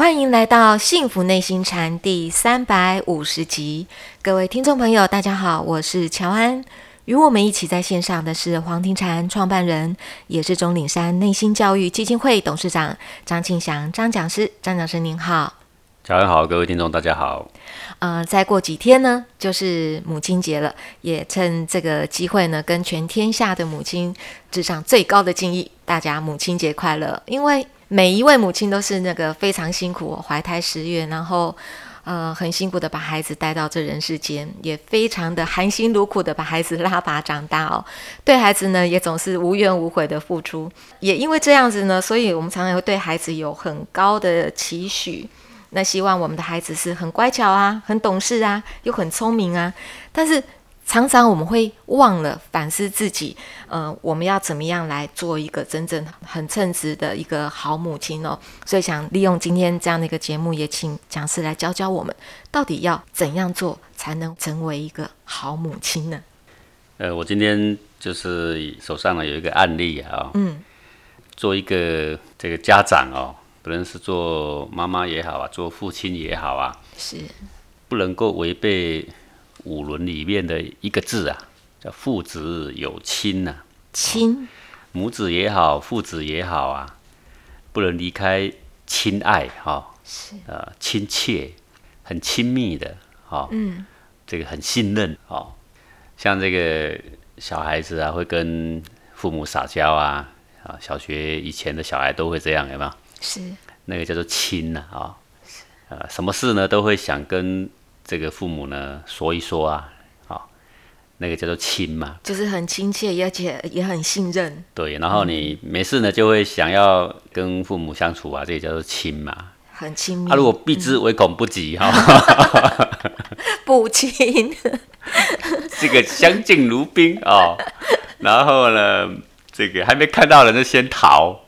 欢迎来到《幸福内心禅》第三百五十集，各位听众朋友，大家好，我是乔安。与我们一起在线上的是黄庭禅创办人，也是钟岭山内心教育基金会董事长张庆祥张讲师。张讲师您好，乔安好，各位听众大家好。呃，再过几天呢，就是母亲节了，也趁这个机会呢，跟全天下的母亲致上最高的敬意，大家母亲节快乐！因为每一位母亲都是那个非常辛苦，怀胎十月，然后呃很辛苦的把孩子带到这人世间，也非常的含辛茹苦的把孩子拉拔长大哦。对孩子呢，也总是无怨无悔的付出。也因为这样子呢，所以我们常常会对孩子有很高的期许。那希望我们的孩子是很乖巧啊，很懂事啊，又很聪明啊。但是常常我们会忘了反思自己，呃，我们要怎么样来做一个真正很称职的一个好母亲哦？所以想利用今天这样的一个节目，也请讲师来教教我们，到底要怎样做才能成为一个好母亲呢？呃，我今天就是手上呢有一个案例啊，嗯，做一个这个家长哦，不论是做妈妈也好啊，做父亲也好啊，是不能够违背。五伦里面的一个字啊，叫父子有亲呐，亲，母子也好，父子也好啊，不能离开亲爱哈，是。呃亲切，很亲密的哈，嗯，这个很信任哦，像这个小孩子啊，会跟父母撒娇啊，啊，小学以前的小孩都会这样，有没有？是。那个叫做亲呐，啊，呃，什么事呢都会想跟。这个父母呢，说一说啊，好，那个叫做亲嘛，就是很亲切，而且也很信任。对，然后你没事呢，就会想要跟父母相处啊，这个叫做亲嘛，很亲密。他如果避之唯恐不及哈，不亲，这个相敬如宾啊，然后呢，这个还没看到人就先逃，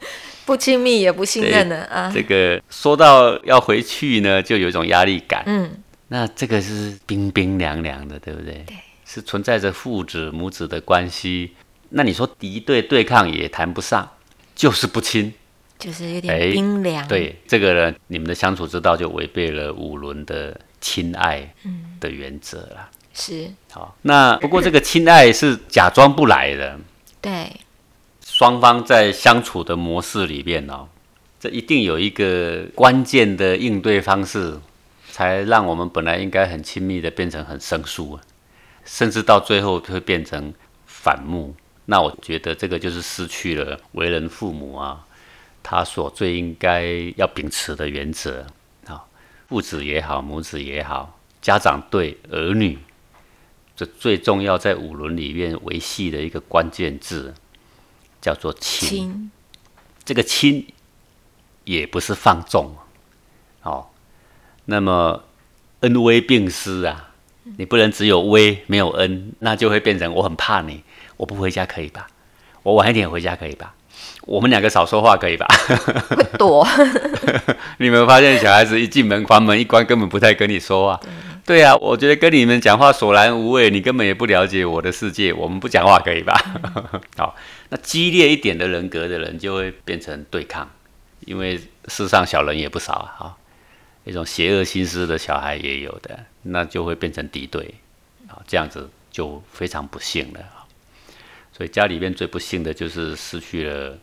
不亲密也不信任的啊。这个说到要回去呢，就有一种压力感，嗯。那这个是冰冰凉凉的，对不对？对，是存在着父子母子的关系。那你说敌对对抗也谈不上，就是不亲，就是有点冰凉。对，这个呢，你们的相处之道就违背了五伦的亲爱的原则了。是，好。那不过这个亲爱是假装不来的。对，双方在相处的模式里面哦，这一定有一个关键的应对方式。才让我们本来应该很亲密的变成很生疏，甚至到最后会变成反目。那我觉得这个就是失去了为人父母啊，他所最应该要秉持的原则啊，父子也好，母子也好，家长对儿女，这最重要在五伦里面维系的一个关键字，叫做亲。这个亲也不是放纵，哦。那么恩威并施啊，你不能只有威没有恩，那就会变成我很怕你，我不回家可以吧？我晚一点回家可以吧？我们两个少说话可以吧？会躲。你有没有发现小孩子一进门，房门一关，根本不太跟你说话？对啊，我觉得跟你们讲话索然无味，你根本也不了解我的世界。我们不讲话可以吧？好，那激烈一点的人格的人就会变成对抗，因为世上小人也不少啊。一种邪恶心思的小孩也有的，那就会变成敌对，啊，这样子就非常不幸了。所以家里面最不幸的就是失去了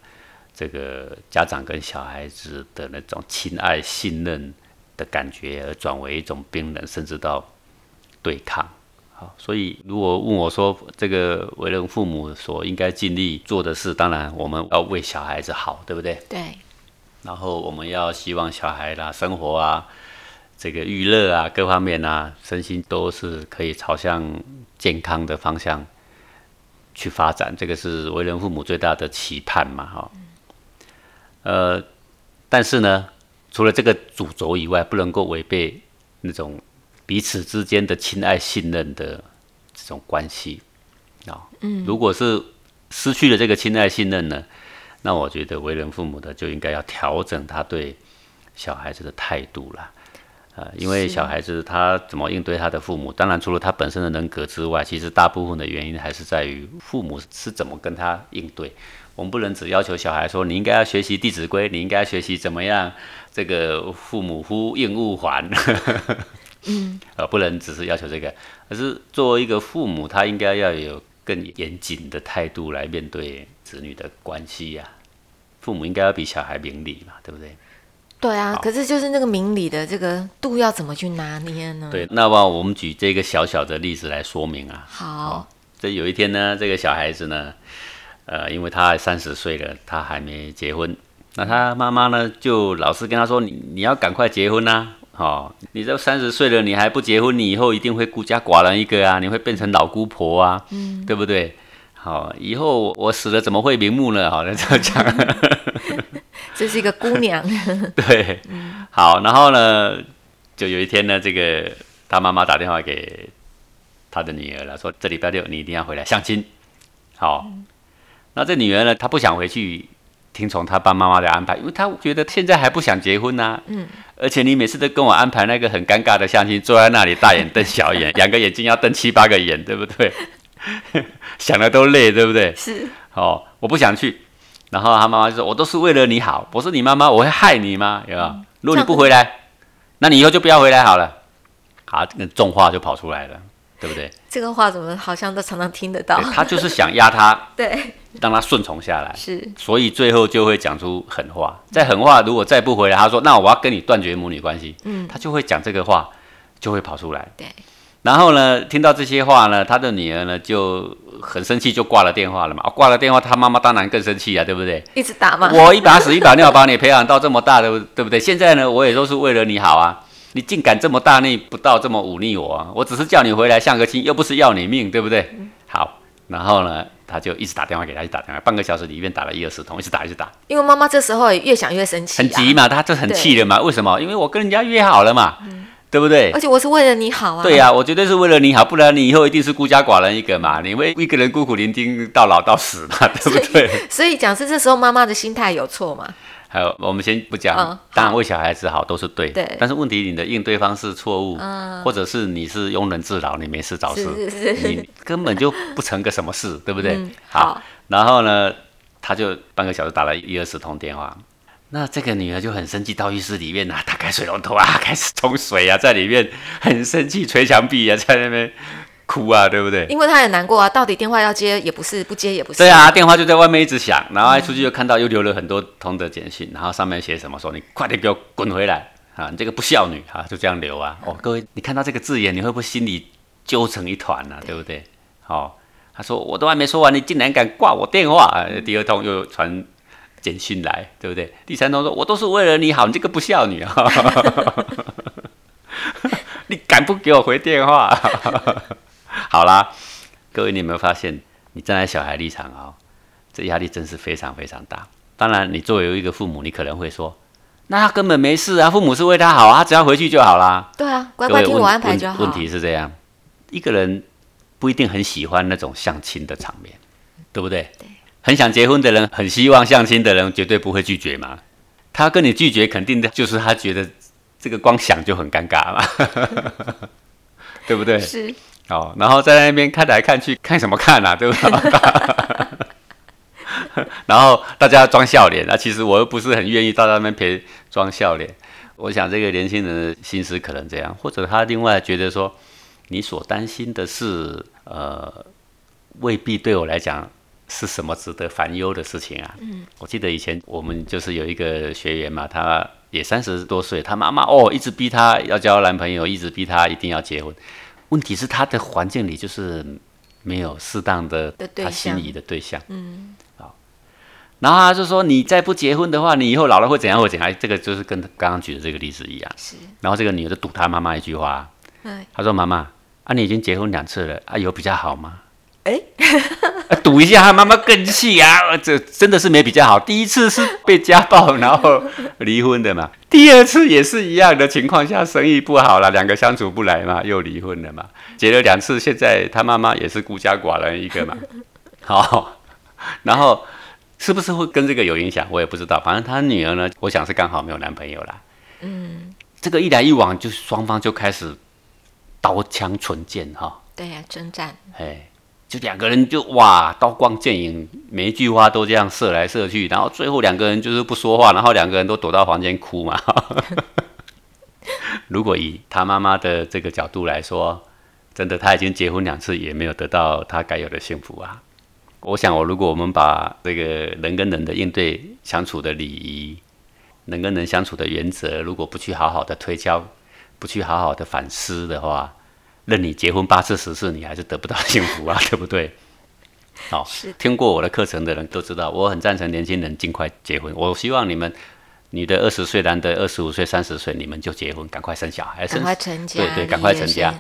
这个家长跟小孩子的那种亲爱、信任的感觉，而转为一种冰冷，甚至到对抗。好，所以如果问我说，这个为人父母所应该尽力做的事，当然我们要为小孩子好，对不对？对。然后我们要希望小孩啦，生活啊，这个娱乐啊，各方面啊，身心都是可以朝向健康的方向去发展。这个是为人父母最大的期盼嘛，哈。呃，但是呢，除了这个主轴以外，不能够违背那种彼此之间的亲爱、信任的这种关系啊。嗯，如果是失去了这个亲爱、信任呢？那我觉得为人父母的就应该要调整他对小孩子的态度了，呃，因为小孩子他怎么应对他的父母，当然除了他本身的人格之外，其实大部分的原因还是在于父母是怎么跟他应对。我们不能只要求小孩说你应该要学习《弟子规》，你应该要学习怎么样这个父母呼应勿还，嗯，呃，不能只是要求这个，而是作为一个父母，他应该要有更严谨的态度来面对子女的关系呀、父母应该要比小孩明理嘛，对不对？对啊，可是就是那个明理的这个度要怎么去拿捏呢？，对，那么我们举这个小小的例子来说明啊。好，这有一天呢，这个小孩子呢，呃，因为他三十岁了，他还没结婚，那他妈妈呢就老是跟他说：“你你要赶快结婚呐、哦，你都三十岁了，你还不结婚，你以后一定会孤家寡人一个啊，你会变成老姑婆啊，嗯，对不对？好，以后我死了怎么会瞑目呢？好，那这样讲。这是一个姑娘，对，好，然后呢，就有一天呢，这个他妈妈打电话给他的女儿了，说这礼拜六你一定要回来相亲。好，那这女儿呢，她不想回去听从他爸妈妈的安排，因为他觉得现在还不想结婚呐、嗯，而且你每次都跟我安排那个很尴尬的相亲，坐在那里大眼瞪小眼，两个眼睛要瞪七八个眼，对不对？想的都累，对不对？是哦，我不想去。然后他妈妈就说：“我都是为了你好，我是你妈妈，我会害你吗？有没有？如果你不回来，那你以后就不要回来好了。”好，那重话就跑出来了，对不对？这个话怎么好像都常常听得到？他就是想压他，对，让他顺从下来，是所以最后就会讲出狠话。在狠话如果再不回来，他说：“那我要跟你断绝母女关系。”嗯，他就会讲这个话，就会跑出来。对，然后呢，听到这些话呢，他的女儿呢就很生气，就挂了电话了嘛。啊挂了电话，他妈妈当然更生气啊，对不对？一直打嘛，我一把屎一把尿把你培养到这么大的，对不对？现在呢，我也都是为了你好啊。你竟敢这么大逆不道，这么忤逆我、啊，我只是叫你回来相个亲，又不是要你命，对不对？好，然后呢，他就一直打电话给他，一直打电话，半个小时里面打了一二十通，一直打一直打，因为妈妈这时候也越想越生气、啊，很急嘛，他就很气了嘛。为什么？因为我跟人家约好了嘛，对不对而？且我是为了你好啊。对呀、我绝对是为了你好，不然你以后一定是孤家寡人一个嘛，你会一个人孤苦伶仃到老到死嘛，对不对？所以讲是这时候妈妈的心态有错嘛？还有，我们先不讲，嗯当然为小孩子好都是对，对。但是问题你的应对方式错误，嗯。或者是你是庸人自扰，你没事找事，是是是。你根本就不成个什么事，对不对？嗯好然后呢，他就半个小时打了一二十通电话。那这个女儿就很生气，到浴室里面啊，打开水龙头啊，开始冲水啊，在里面很生气，捶墙壁啊，在那边哭啊，对不对？因为他很难过啊，到底电话要接也不是，不接也不是。对啊，电话就在外面一直响，然后一出去就看到又留了很多通的简讯，然后上面写什么说你快点给我滚回来啊，你这个不孝女啊，就这样留啊。哦，各位，你看到这个字眼，你会不会心里揪成一团呢、对不对？哦，他说我都还没说完，你竟然敢挂我电话。啊第二通又传简讯来，对不对？第三通说我都是为了你好，你这个不孝女啊，你敢不给我回电话？好啦，各位，你有没有发现，你站在小孩立场啊、这压力真是非常非常大。当然，你作为一个父母，你可能会说，那他根本没事啊，父母是为他好啊，他只要回去就好啦。对啊，乖乖听我安排就好。问问题是这样，一个人不一定很喜欢那种相亲的场面，对不对？对。很想结婚的人，很希望相亲的人，绝对不会拒绝嘛。他跟你拒绝，肯定的就是他觉得这个光想就很尴尬嘛，对不对？是哦，然后在那边看来看去，看什么看啊，对不对？然后大家装笑脸啊，其实我又不是很愿意到那边陪装笑脸。我想这个年轻人的心思可能这样，或者他另外觉得说，你所担心的是，呃，未必对我来讲是什么值得烦忧的事情啊。嗯，我记得以前我们就是有一个学员嘛，他也三十多岁，他妈妈哦一直逼他要交男朋友，一直逼他一定要结婚。问题是他的环境里就是没有适当的他心仪的对象。嗯，好，然后他就说你再不结婚的话，你以后老了会怎样会怎样？哎这个就是跟刚刚举的这个例子一样。是，然后这个女的就赌他妈妈一句话，嗯她说：“妈妈，啊你已经结婚两次了，啊有比较好吗？”哎，啊 赌一下，他妈妈更气啊！这真的是没比较好。第一次是被家暴，然后离婚的嘛。第二次也是一样的情况下，生意不好了，两个相处不来嘛，又离婚了嘛。结了两次，现在他妈妈也是孤家寡人一个嘛。好，然后是不是会跟这个有影响？我也不知道。反正他女儿呢，我想是刚好没有男朋友啦。嗯，这个一来一往，就双方就开始刀枪唇剑哈。对呀，征战。哎，就两个人就哇，刀光剑影，每一句话都这样射来射去，然后最后两个人就是不说话，然后两个人都躲到房间哭嘛。如果以他妈妈的这个角度来说，真的他已经结婚两次，也没有得到他该有的幸福啊。我想，我如果我们把这个人跟人的应对相处的礼仪，人跟人相处的原则，如果不去好好的推敲，不去好好的反思的话，任你结婚八次十次，你还是得不到幸福啊，对不对？好，听过我的课程的人都知道，我很赞成年轻人尽快结婚。我希望你们。女的二十岁，男的二十五岁、三十岁，你们就结婚，赶快生小孩，赶快成家，对对，赶快成家。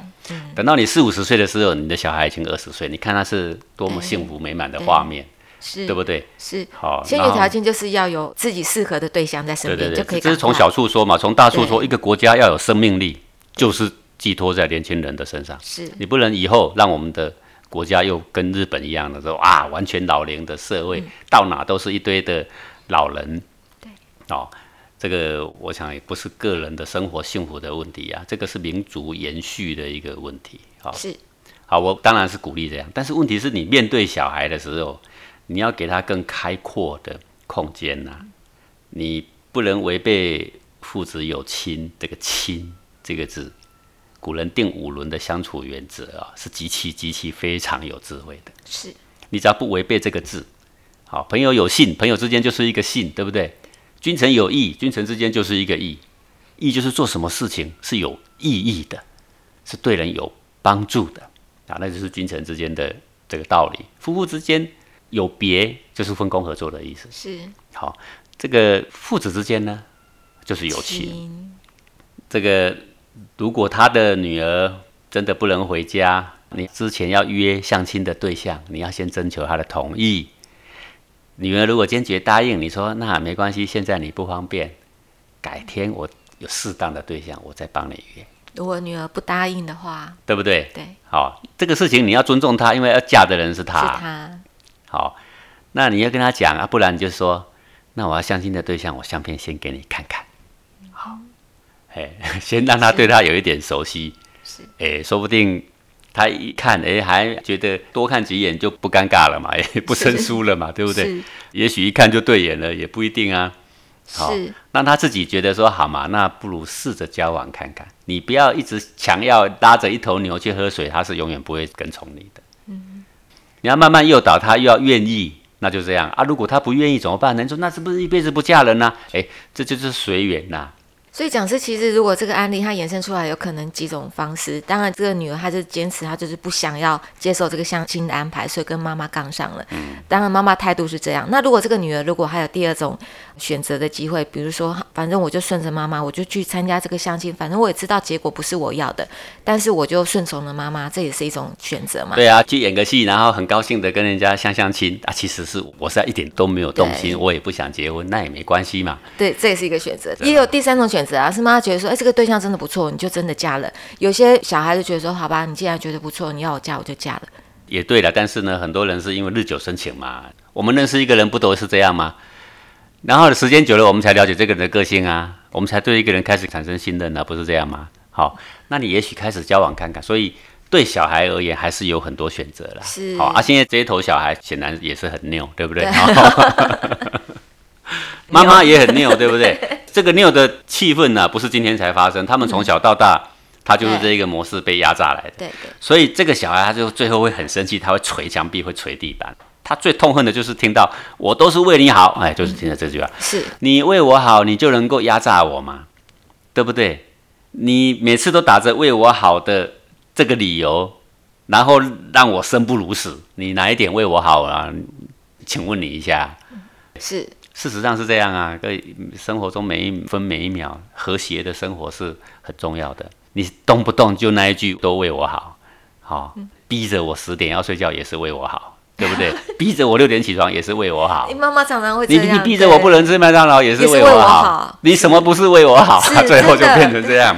等到你四五十岁的时候，你的小孩已经二十岁，你看他是多么幸福美满的画面，是，对不对？是。好，先决条件就是要有自己适合的对象在身边，就可以。这是从小处说嘛，从大处说，一个国家要有生命力，就是寄托在年轻人的身上。是你不能以后让我们的国家又跟日本一样的说啊，完全老龄的社会，到哪都是一堆的老人。对，哦。这个我想也不是个人的生活幸福的问题啊，这个是民族延续的一个问题。好，是好，我当然是鼓励这样，但是问题是你面对小孩的时候，你要给他更开阔的空间呐，你不能违背父子有亲这个亲这个字，古人定五伦的相处原则啊，是极其极其非常有智慧的。是你只要不违背这个字，好，朋友有信，朋友之间就是一个信，对不对？君臣有义，君臣之间就是一个义，义就是做什么事情是有意义的，是对人有帮助的啊，那就是君臣之间的这个道理。夫妇之间有别，就是分工合作的意思。是好，这个父子之间呢，就是有情。这个如果他的女儿真的不能回家，你之前要约相亲的对象，你要先征求他的同意。女儿如果坚决答应，你说那没关系，现在你不方便，改天我有适当的对象，我再帮你约。如果女儿不答应的话，对不对？对，好，这个事情你要尊重她，因为要嫁的人是她。是她。好，那你要跟她讲啊，不然你就说，那我要相亲的对象，我相片先给你看看。好，哎，先让他对他有一点熟悉。是。哎，说不定。他一看，哎，还觉得多看几眼就不尴尬了嘛，也不生疏了嘛，对不对？也许一看就对眼了，也不一定啊。好，让他自己觉得说好嘛，那不如试着交往看看。你不要一直强要拉着一头牛去喝水，他是永远不会跟从你的。嗯，你要慢慢诱导他，又要愿意，那就这样啊。如果他不愿意怎么办？能说那是不是一辈子不嫁人呢？哎，这就是随缘呐。所以讲师其实，如果这个案例它衍生出来，有可能几种方式。当然，这个女儿她是坚持，她就是不想要接受这个相亲的安排，所以跟妈妈杠上了。嗯，当然妈妈态度是这样。那如果这个女儿如果还有第二种选择的机会，比如说，反正我就顺着妈妈，我就去参加这个相亲，反正我也知道结果不是我要的，但是我就顺从了妈妈，这也是一种选择嘛。对啊，去演个戏，然后很高兴的跟人家相相亲啊，其实是我是一点都没有动心，我也不想结婚，那也没关系嘛。对，这也是一个选择。也有第三种选择啊，是妈妈觉得说。哎，这个对象真的不错，你就真的嫁了。有些小孩子觉得说，好吧，你既然觉得不错，你要我嫁，我就嫁了。也对了，但是呢，很多人是因为日久生情嘛。我们认识一个人，不都是这样吗？然后时间久了，我们才了解这个人的个性啊，我们才对一个人开始产生信任啊，不是这样吗？好，那你也许开始交往看看。所以对小孩而言，还是有很多选择啦。是。好啊，现在这一头小孩显然也是很拗，对不对？妈妈也很拗，对不对？这个拗的气氛呢，不是今天才发生，他们从小到大，他就是这一个模式被压榨来的。对对。所以这个小孩他就最后会很生气，他会捶墙壁，会捶地板。他最痛恨的就是听到“我都是为你好”，哎，就是听到这句话。是。你为我好，你就能够压榨我吗？对不对？你每次都打着为我好的这个理由，然后让我生不如死。你哪一点为我好啊？请问你一下。是。事实上是这样啊，对生活中每一分每一秒和谐的生活是很重要的。你动不动就那一句都为我好，好逼着我十点要睡觉也是为我好，对不对？逼着我六点起床也是为我好。你妈妈常常会这样。你你逼着我不能吃麦当劳也是为我好。你什么不是为我好？最后就变成这样，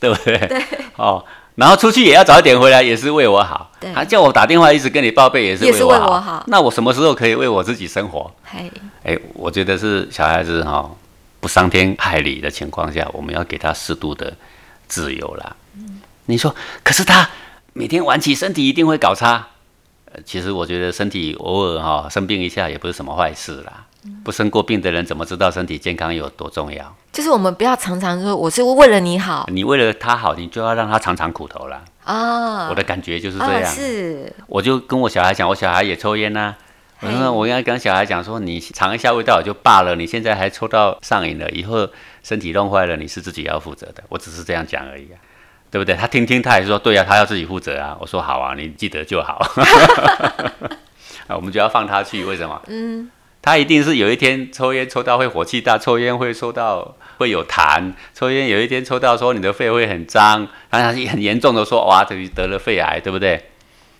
对不对？对。哦。然后出去也要早一点回来，也是为我好。他叫我打电话一直跟你报备，也是为我好。那我什么时候可以为我自己生活？嘿，哎，我觉得是小孩子哈，不伤天害理的情况下，我们要给他适度的自由啦。你说，可是他每天晚起，身体一定会搞差。呃，其实我觉得身体偶尔哈生病一下也不是什么坏事啦。不生过病的人怎么知道身体健康有多重要？就是我们不要常常说我是为了你好你为了他好，你就要让他尝尝苦头啦。啊。我的感觉就是这啊样。是我就跟我小孩讲，我小孩也抽烟呐、我我应该跟小孩讲说，你尝一下味道也就罢了，你现在还抽到上瘾了，以后身体弄坏了，你是自己要负责的。我只是这样讲而已啊，对不对？他听听，他也说对啊，他要自己负责啊。我说好啊，你记得就好。啊，我们就要放他去，为什么？嗯，他一定是有一天抽烟抽到会火气大，抽烟会抽到会有痰，抽烟有一天抽到说你的肺会很脏，然后他很严重的说哇，等于得了肺癌，对不对？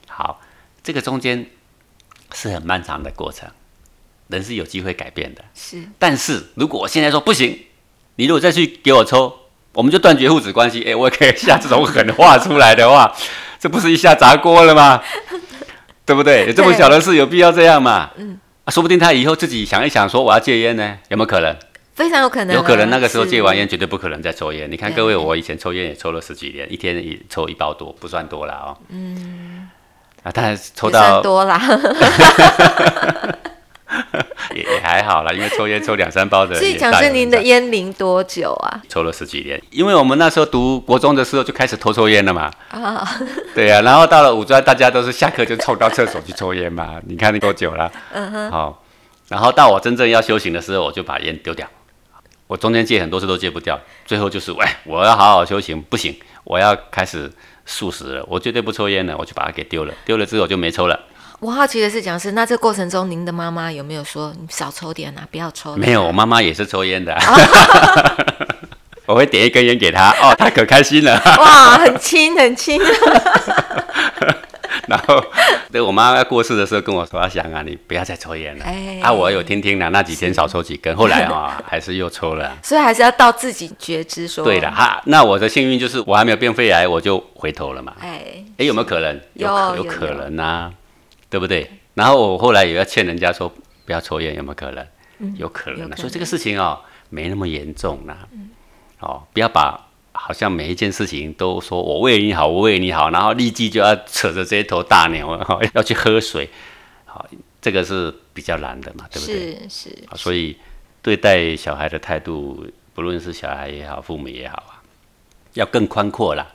好，这个中间是很漫长的过程，人是有机会改变的。是但是如果我现在说不行，你如果再去给我抽，我们就断绝父子关系。诶，我可以下这种狠话出来的话，这不是一下砸锅了吗？对不对？有这么小的事，有必要这样吗？嗯、啊，说不定他以后自己想一想，说我要戒烟呢，有没有可能？非常有可能啊，有可能那个时候戒完烟，绝对不可能再抽烟。你看各位，我以前抽烟也抽了十几年，一天也抽一包多，不算多了哦。嗯。啊，但是抽到多啦。还好啦，因为抽烟抽两三包的人所以。讲是您的烟龄多久啊？抽了十几年，因为我们那时候读国中的时候就开始偷抽烟了嘛。啊，对呀、然后到了五专，大家都是下课就冲到厕所去抽烟嘛。你看你多久了？嗯哼。好，然后到我真正要修行的时候，我就把烟丢掉。我中间戒很多次都戒不掉，最后就是喂，我要好好修行，不行，我要开始素食了，我绝对不抽烟了，我就把它给丢了。丢了之后我就没抽了。我好奇的是，讲师，那这过程中，您的妈妈有没有说你少抽点啊，不要抽？没有，我妈妈也是抽烟的。我会点一根烟给她，哦，她可开心了。哇，很轻很轻。然后，对我妈要过世的时候跟我说：“阿翔啊，你不要再抽烟了。哎啊，我有听听了，那几天少抽几根，后来啊、还是又抽了。所以还是要到自己觉知说。对了，哈，那我的幸运就是我还没有变肺癌，我就回头了嘛。哎，哎，有没有可能？有有可可能啊，对不对？然后我后来也要劝人家说不要抽烟，有没有可能？有可能啊。嗯有可能所以这个事情哦，没那么严重啦。哦，不要把好像每一件事情都说我为你好，我为你好，然后立即就要扯着这一头大牛，哦、要去喝水。好，这个是比较难的嘛，对不对？是是，啊所以对待小孩的态度，不论是小孩也好，父母也好啊，要更宽阔啦。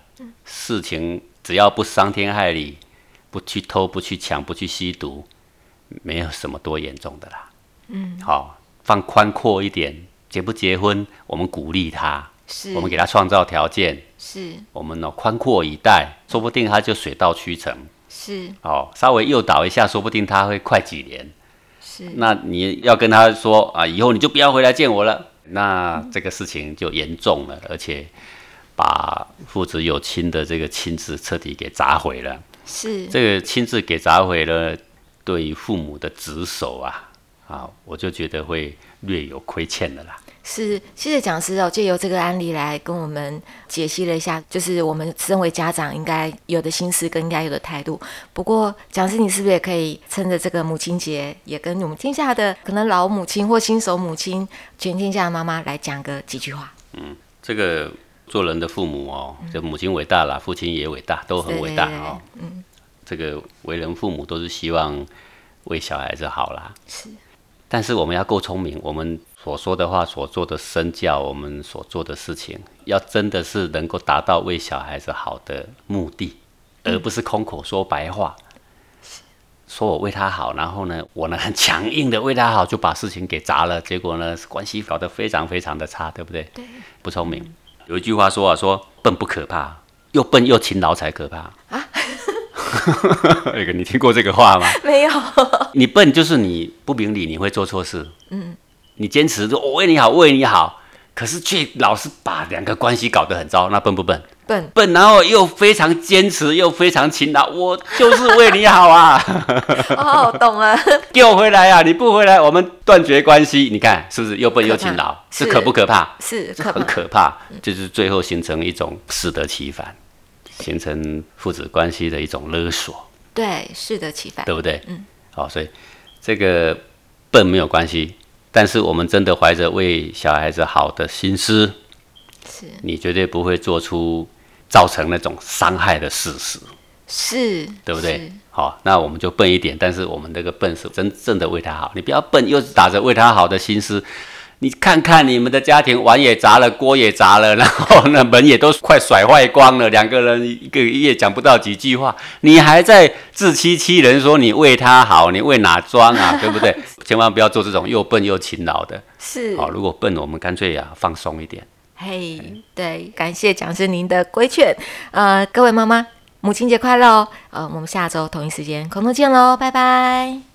事情只要不伤天害理，不去偷、不去抢、不去吸毒，没有什么多严重的啦。嗯，好，放宽阔一点，结不结婚，我们鼓励他，是我们给他创造条件，是我们呢宽阔以待，说不定他就水到渠成。是哦，稍微诱导一下，说不定他会快几年。是，那你要跟他说啊，以后你就不要回来见我了，那这个事情就严重了，而且把父子有亲的这个亲字彻底给砸毁了。是这个亲自给砸毁了，对于父母的职守啊，啊，我就觉得会略有亏欠的啦。是，谢谢讲师哦，借由这个案例来跟我们解析了一下，就是我们身为家长应该有的心思跟应该有的态度。不过，讲师你是不是也可以趁着这个母亲节，也跟我们天下的可能老母亲或新手母亲、全天下的妈妈来讲个几句话？嗯这个做人的父母哦，这母亲伟大啦，父亲也伟大，都很伟大哦。嗯，这个为人父母都是希望为小孩子好啦。是，但是我们要够聪明，我们所说的话、所做的身教，我们所做的事情，要真的是能够达到为小孩子好的目的，而不是空口说白话。说我为他好，然后呢，我呢很强硬的为他好，就把事情给砸了，结果呢关系搞得非常非常的差，对不对？对，不聪明。有一句话说啊，说笨不可怕，又笨又勤劳才可怕啊。那个你听过这个话吗？没有，你笨就是你不明理，你会做错事。嗯，你坚持说我为你好，为你好，可是却老是把两个关系搞得很糟，那笨不笨？笨笨，然后又非常坚持，又非常勤劳，我就是为你好啊！哦，懂了，给我回来啊！你不回来，我们断绝关系。你看是不是又笨又勤劳？是是可不可怕？是这很可怕，就是最后形成一种适得其反，形成父子关系的一种勒索。对，适得其反，对不对？嗯，好，所以这个笨没有关系，但是我们真的怀着为小孩子好的心思，是你绝对不会做出造成那种伤害的事实，是，对不对？好，那我们就笨一点，但是我们这个笨是真正的为他好，你不要笨，又是打着为他好的心思。你看看你们的家庭，碗也砸了，锅也砸了，然后呢，门也都快甩坏光了，两个人一个月讲不到几句话，你还在自欺欺人，说你为他好，你为哪桩啊？对不对？千万不要做这种又笨又勤劳的。是，好，如果笨，我们干脆呀、放松一点。嘿，对，感谢讲师您的规劝。呃，各位妈妈，母亲节快乐哦！呃，我们下周同一时间空中见喽，拜拜。